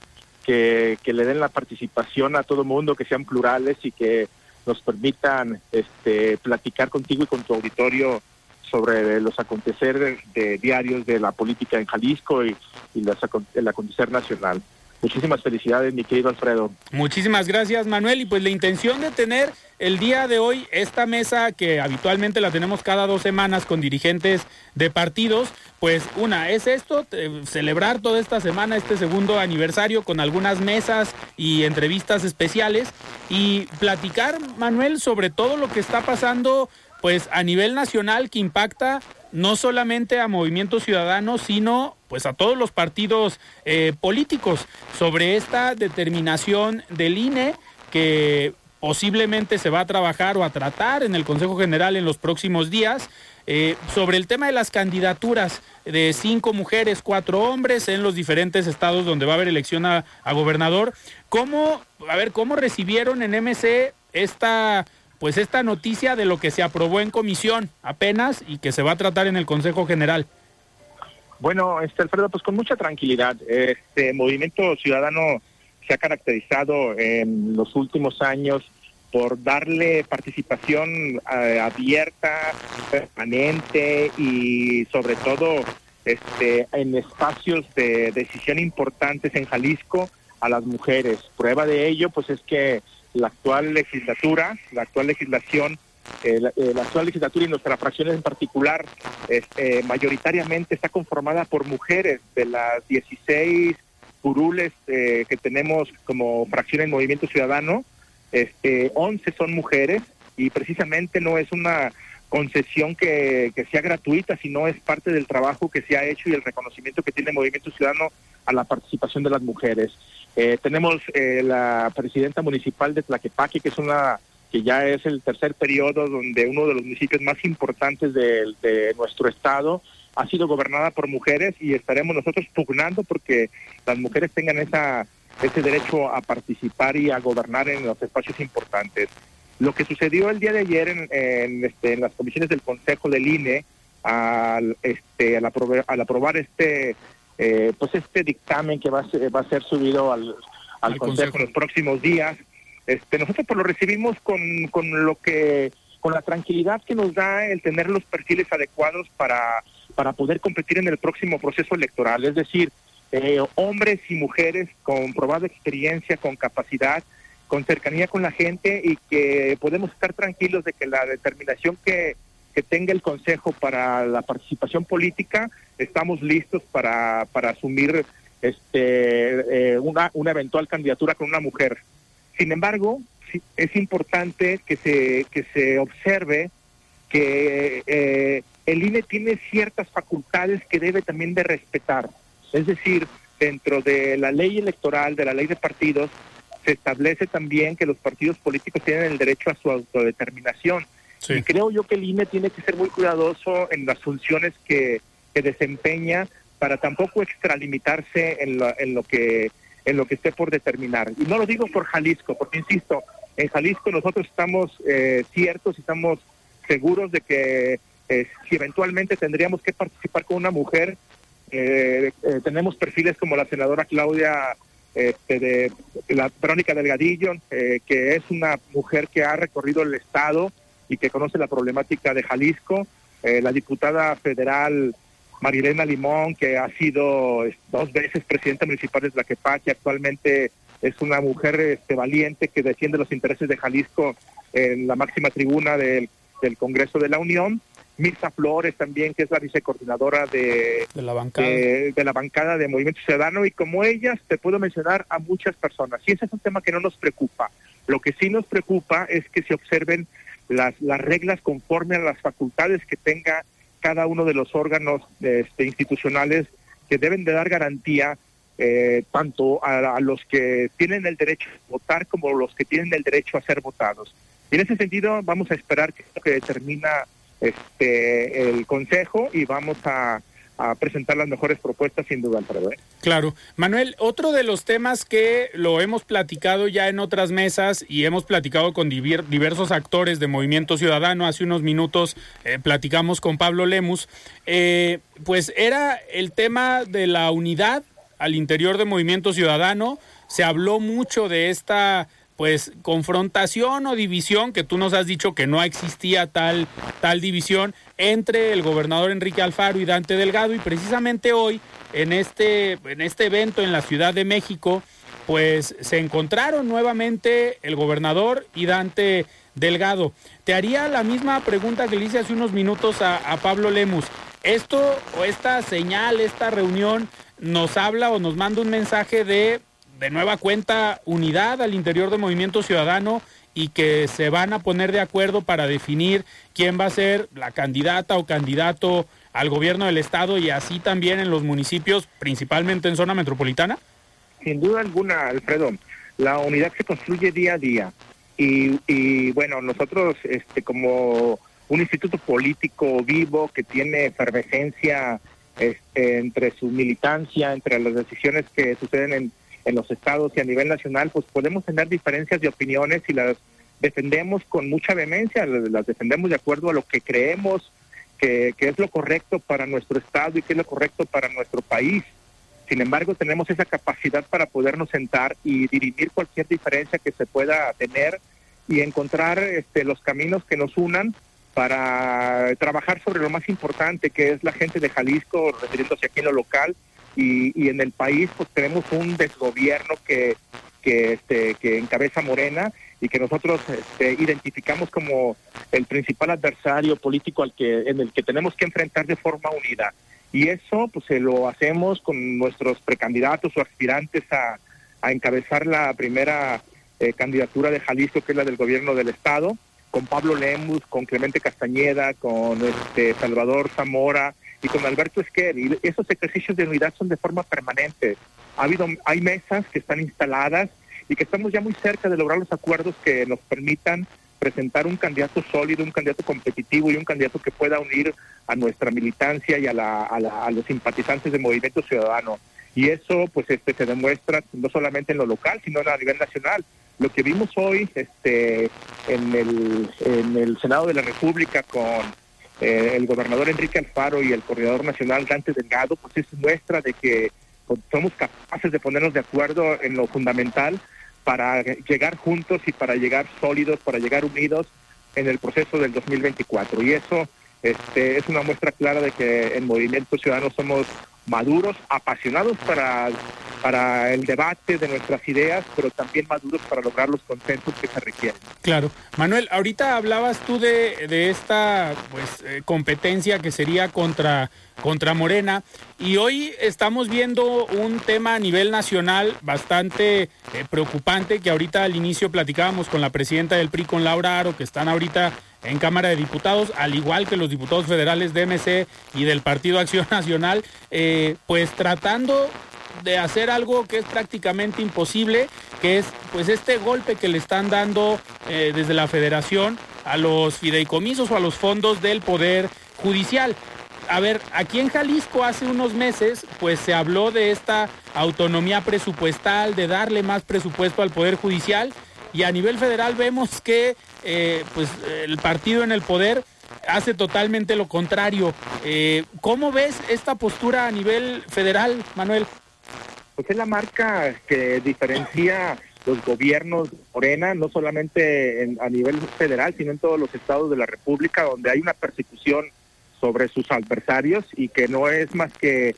S10: que, le den la participación a todo mundo, que sean plurales y que nos permitan este, platicar contigo y con tu auditorio sobre los acontecer de, diarios de la política en Jalisco y, y el acontecer nacional. Muchísimas felicidades, mi querido Alfredo.
S6: Muchísimas gracias, Manuel. Y pues la intención de tener el día de hoy esta mesa que habitualmente la tenemos cada dos semanas con dirigentes de partidos, pues una es esto, celebrar toda esta semana este segundo aniversario con algunas mesas y entrevistas especiales y platicar, Manuel, sobre todo lo que está pasando pues a nivel nacional que impacta no solamente a Movimiento Ciudadano, sino pues a todos los partidos eh, políticos sobre esta determinación del INE que posiblemente se va a trabajar o a tratar en el Consejo General en los próximos días. Eh, sobre el tema de las candidaturas de cinco mujeres, cuatro hombres en los diferentes estados donde va a haber elección a, gobernador. ¿Cómo, a ver, cómo recibieron en MC esta pues esta noticia de lo que se aprobó en comisión apenas y que se va a tratar en el Consejo General.
S10: Bueno, este Alfredo, pues con mucha tranquilidad. Este movimiento ciudadano se ha caracterizado en los últimos años por darle participación eh, abierta, permanente y sobre todo este, en espacios de decisión importantes en Jalisco a las mujeres. Prueba de ello, pues es que la actual legislatura, la actual legislación, eh, eh, la, actual legislatura y nuestras fracciones en particular, este, mayoritariamente está conformada por mujeres de las 16 curules que tenemos como fracción en Movimiento Ciudadano, este, 11 son mujeres y precisamente no es una concesión que, sea gratuita, sino es parte del trabajo que se ha hecho y el reconocimiento que tiene Movimiento Ciudadano a la participación de las mujeres. Eh, tenemos eh, la presidenta municipal de Tlaquepaque, que es una que ya es el tercer periodo donde uno de los municipios más importantes de, nuestro estado ha sido gobernada por mujeres y estaremos nosotros pugnando porque las mujeres tengan esa ese derecho a participar y a gobernar en los espacios importantes. Lo que sucedió el día de ayer en, este, en las comisiones del Consejo del INE al, este, al, aprobar, este eh, pues este dictamen que va a ser, va a ser subido al, al consejo, en los próximos días, este, nosotros pues lo recibimos con, con lo que con la tranquilidad que nos da el tener los perfiles adecuados para, para poder competir en el próximo proceso electoral. Es decir, eh, hombres y mujeres con probada experiencia, con capacidad, con cercanía con la gente y que podemos estar tranquilos de que la determinación que, que tenga el Consejo para la participación política, estamos listos para, para asumir este, eh, una, una eventual candidatura con una mujer. Sin embargo, es importante que se, que se observe que eh, el INE tiene ciertas facultades que debe también de respetar. Es decir, dentro de la ley electoral, de la ley de partidos, se establece también que los partidos políticos tienen el derecho a su autodeterminación. Y creo yo que el INE tiene que ser muy cuidadoso en las funciones que, que desempeña para tampoco extralimitarse en lo, en lo que en lo que esté por determinar. Y no lo digo por Jalisco, porque insisto, en Jalisco nosotros estamos eh, ciertos y estamos seguros de que eh, si eventualmente tendríamos que participar con una mujer, eh, eh, tenemos perfiles como la senadora Claudia este, la Verónica Delgadillo, eh, que es una mujer que ha recorrido el estado y que conoce la problemática de Jalisco, la diputada federal Marilena Limón, que ha sido dos veces presidenta municipal de Tlaquepaque, actualmente es una mujer este, valiente que defiende los intereses de Jalisco en la máxima tribuna del, del Congreso de la Unión. Mirza Flores también, que es la vicecoordinadora de,
S6: de, la bancada.
S10: De, la bancada de Movimiento Ciudadano, y como ellas te puedo mencionar a muchas personas. Y ese es un tema que no nos preocupa. Lo que sí nos preocupa es que se observen las, las reglas conforme a las facultades que tenga cada uno de los órganos este, institucionales que deben de dar garantía eh, tanto a, a, los que tienen el derecho a votar como los que tienen el derecho a ser votados. Y en ese sentido vamos a esperar que lo que determina este, el Consejo y vamos a, presentar las mejores propuestas sin duda, Alfredo. ¿eh?
S6: Claro. Manuel, otro de los temas que lo hemos platicado ya en otras mesas y hemos platicado con diversos actores de Movimiento Ciudadano, hace unos minutos eh, platicamos con Pablo Lemus, eh, pues era el tema de la unidad al interior de Movimiento Ciudadano, se habló mucho de esta pues confrontación o división, que tú nos has dicho que no existía tal, tal división entre el gobernador Enrique Alfaro y Dante Delgado, y precisamente hoy, en este, en este evento en la Ciudad de México, pues se encontraron nuevamente el gobernador y Dante Delgado. Te haría la misma pregunta que le hice hace unos minutos a, a Pablo Lemus. Esto o esta señal, esta reunión, nos habla o nos manda un mensaje de de nueva cuenta unidad al interior del Movimiento Ciudadano y que se van a poner de acuerdo para definir quién va a ser la candidata o candidato al gobierno del estado y así también en los municipios, principalmente en zona metropolitana?
S10: Sin duda alguna, Alfredo. La unidad se construye día a día y, y bueno, nosotros este, como un instituto político vivo que tiene efervescencia este, entre su militancia, entre las decisiones que suceden en en los estados y a nivel nacional, pues podemos tener diferencias de opiniones y las defendemos con mucha vehemencia, las defendemos de acuerdo a lo que creemos que, es lo correcto para nuestro estado y que es lo correcto para nuestro país. Sin embargo, tenemos esa capacidad para podernos sentar y dirimir cualquier diferencia que se pueda tener y encontrar este, los caminos que nos unan para trabajar sobre lo más importante, que es la gente de Jalisco, refiriéndose aquí en lo local, y, en el país pues tenemos un desgobierno que, que, este, encabeza Morena y que nosotros este, identificamos como el principal adversario político al que, en el que tenemos que enfrentar de forma unida. Y eso pues se lo hacemos con nuestros precandidatos o aspirantes a, a encabezar la primera eh, candidatura de Jalisco, que es la del gobierno del Estado, con Pablo Lemus, con Clemente Castañeda, con este Salvador Zamora, y con Alberto Esquer. Y esos ejercicios de unidad son de forma permanente. Ha habido, hay mesas que están instaladas y que estamos ya muy cerca de lograr los acuerdos que nos permitan presentar un candidato sólido, un candidato competitivo y un candidato que pueda unir a nuestra militancia y a, la, a, los simpatizantes del Movimiento Ciudadano. Y eso pues este se demuestra no solamente en lo local, sino a nivel nacional. Lo que vimos hoy este en el, en el Senado de la República con eh, el gobernador Enrique Alfaro y el coordinador nacional Dante Delgado, pues es muestra de que pues, somos capaces de ponernos de acuerdo en lo fundamental para llegar juntos y para llegar sólidos, para llegar unidos en el proceso del 2024. Y eso este, es una muestra clara de que en Movimiento Ciudadano somos maduros, apasionados para, para el debate de nuestras ideas, pero también maduros para lograr los consensos que se requieren.
S6: Claro. Manuel, ahorita hablabas tú de, de esta pues, eh, competencia que sería contra, contra Morena y hoy estamos viendo un tema a nivel nacional bastante eh, preocupante que ahorita al inicio platicábamos con la presidenta del PRI, con Laura Aro, que están ahorita en Cámara de Diputados, al igual que los diputados federales de MC y del Partido Acción Nacional, eh, pues tratando de hacer algo que es prácticamente imposible, que es pues este golpe que le están dando eh, desde la federación a los fideicomisos o a los fondos del Poder Judicial. A ver, aquí en Jalisco hace unos meses pues se habló de esta autonomía presupuestal, de darle más presupuesto al Poder Judicial y a nivel federal vemos que eh, pues el partido en el poder hace totalmente lo contrario. Eh, ¿Cómo ves esta postura a nivel federal, Manuel?
S10: Pues es la marca que diferencia los gobiernos Morena, no solamente a nivel federal, sino en todos los estados de la República, donde hay una persecución sobre sus adversarios y que no es más que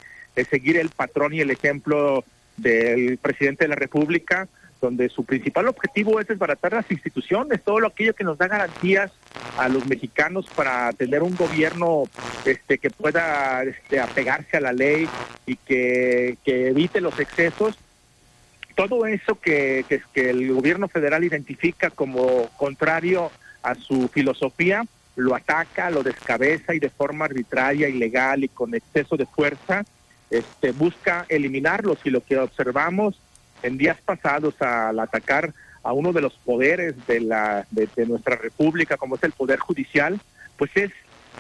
S10: seguir el patrón y el ejemplo del presidente de la República, donde su principal objetivo es desbaratar las instituciones, todo lo aquello que nos da garantías a los mexicanos para tener un gobierno este que pueda este, apegarse a la ley y que, evite los excesos. Todo eso que, que, que el gobierno federal identifica como contrario a su filosofía, lo ataca, lo descabeza y de forma arbitraria, ilegal y con exceso de fuerza, este, busca eliminarlos y lo que observamos en días pasados al atacar a uno de los poderes de, la, de, nuestra república, como es el poder judicial, pues es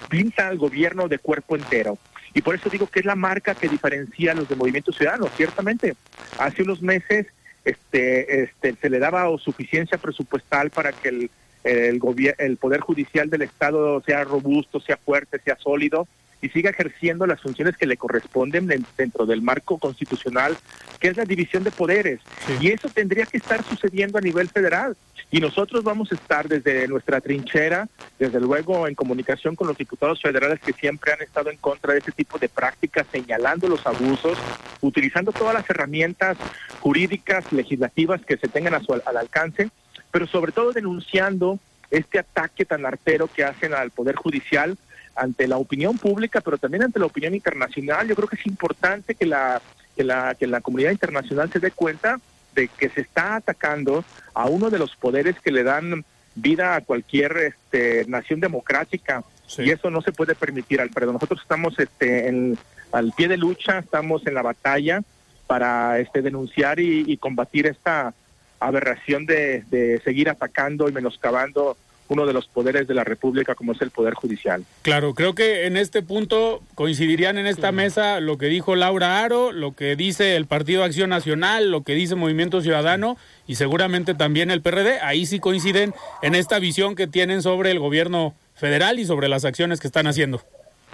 S10: pinta al gobierno de cuerpo entero. Y por eso digo que es la marca que diferencia a los de Movimiento Ciudadano. Ciertamente, hace unos meses este, este, se le daba suficiencia presupuestal para que el, el, el Poder Judicial del Estado sea robusto, sea fuerte, sea sólido, y siga ejerciendo las funciones que le corresponden dentro del marco constitucional, que es la división de poderes. Y eso tendría que estar sucediendo a nivel federal. Y nosotros vamos a estar desde nuestra trinchera, desde luego en comunicación con los diputados federales que siempre han estado en contra de ese tipo de prácticas, señalando los abusos, utilizando todas las herramientas jurídicas, legislativas que se tengan a su, al alcance, pero sobre todo denunciando este ataque tan artero que hacen al Poder Judicial, ante la opinión pública, pero también ante la opinión internacional. Yo creo que es importante que la, que la, que la comunidad internacional se dé cuenta de que se está atacando a uno de los poderes que le dan vida a cualquier este, nación democrática y eso no se puede permitir, Alfredo. Nosotros estamos este, en, al pie de lucha, estamos en la batalla para este, denunciar y, y combatir esta aberración de, de seguir atacando y menoscabando uno de los poderes de la República como es el Poder Judicial.
S6: Claro, creo que en este punto coincidirían en esta mesa lo que dijo Laura Aro, lo que dice el Partido Acción Nacional, lo que dice Movimiento Ciudadano y seguramente también el PRD. Ahí sí coinciden en esta visión que tienen sobre el gobierno federal y sobre las acciones que están haciendo.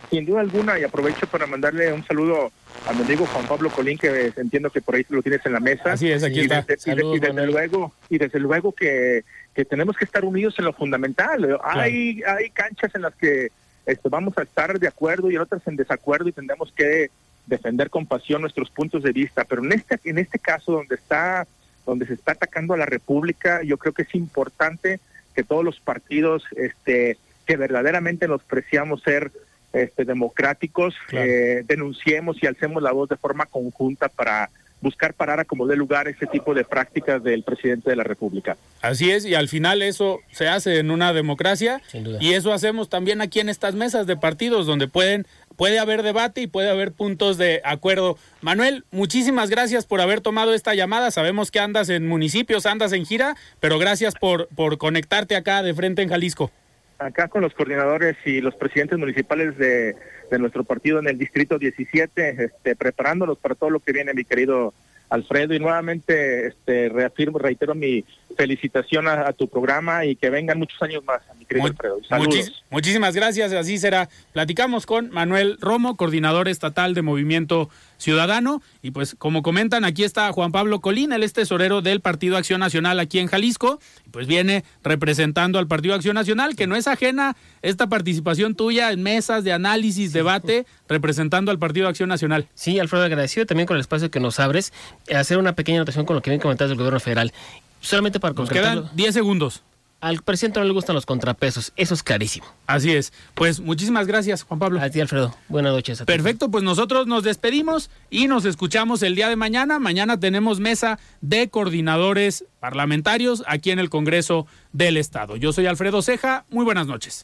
S10: Sin duda alguna, y aprovecho para mandarle un saludo a mi amigo Juan Pablo Colín, que entiendo que por ahí lo tienes en la mesa.
S6: Así es, aquí está.
S10: y desde luego, y desde luego que que tenemos que estar unidos en lo fundamental. Hay, hay canchas en las que este, vamos a estar de acuerdo y en otras en desacuerdo y tendremos que defender con pasión nuestros puntos de vista. Pero en este, en este caso donde está, donde se está atacando a la República, yo creo que es importante que todos los partidos, este, que verdaderamente nos preciamos ser este, democráticos, eh, denunciemos y alcemos la voz de forma conjunta para buscar parar a como dé lugar ese tipo de prácticas del presidente de la República.
S6: Así es, y al final eso se hace en una democracia y eso hacemos también aquí en estas mesas de partidos donde pueden puede haber debate y puede haber puntos de acuerdo. Manuel, muchísimas gracias por haber tomado esta llamada. Sabemos que andas en municipios, andas en gira, pero gracias por, por conectarte acá de frente en Jalisco.
S10: Acá con los coordinadores y los presidentes municipales de, de nuestro partido en el Distrito 17, este, preparándolos para todo lo que viene, mi querido Alfredo, y nuevamente este, reafirmo, reitero mi felicitación a, tu programa y que vengan muchos años más, mi querido Alfredo. Saludos.
S6: muchísimas gracias, así será. Platicamos con Manuel Romo, coordinador estatal de Movimiento Ciudadano, y pues como comentan, aquí está Juan Pablo Colín, el es tesorero del Partido Acción Nacional aquí en Jalisco, y pues viene representando al Partido Acción Nacional, que no es ajena esta participación tuya en mesas de análisis, debate, representando al Partido Acción Nacional.
S4: Sí, Alfredo, agradecido también con el espacio que nos abres, hacer una pequeña anotación con lo que bien comentaste del gobierno federal. Solamente para
S6: Nos quedan 10 segundos.
S4: Al presidente no le gustan los contrapesos, eso es clarísimo.
S6: Así es. Pues muchísimas gracias, Juan Pablo.
S4: A ti, Alfredo. Buenas noches.
S6: Perfecto, pues nosotros nos despedimos y nos escuchamos el día de mañana. Mañana tenemos mesa de coordinadores parlamentarios aquí en el Congreso del Estado. Yo soy Alfredo Ceja. Muy buenas noches.